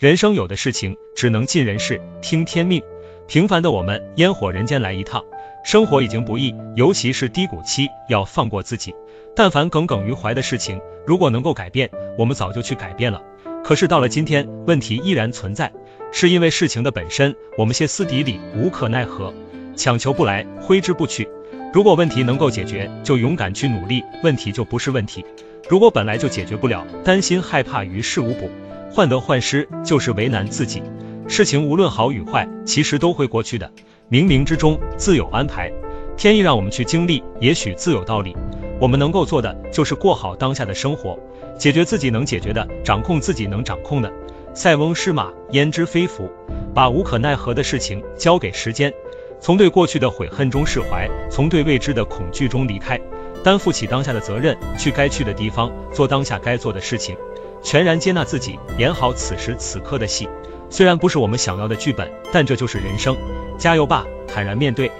人生有的事情只能尽人事，听天命。平凡的我们，烟火人间来一趟。生活已经不易，尤其是低谷期，要放过自己。但凡耿耿于怀的事情，如果能够改变，我们早就去改变了。可是到了今天，问题依然存在，是因为事情的本身，我们歇斯底里，无可奈何，强求不来，挥之不去。如果问题能够解决，就勇敢去努力，问题就不是问题。如果本来就解决不了，担心害怕于事无补，患得患失，就是为难自己。事情无论好与坏，其实都会过去的，冥冥之中自有安排。天意让我们去经历，也许自有道理。我们能够做的，就是过好当下的生活，解决自己能解决的，掌控自己能掌控的。塞翁失马，焉知非福？把无可奈何的事情交给时间，从对过去的悔恨中释怀，从对未知的恐惧中离开。担负起当下的责任，去该去的地方，做当下该做的事情，全然接纳自己，演好此时此刻的戏。虽然不是我们想要的剧本，但这就是人生。加油吧，坦然面对。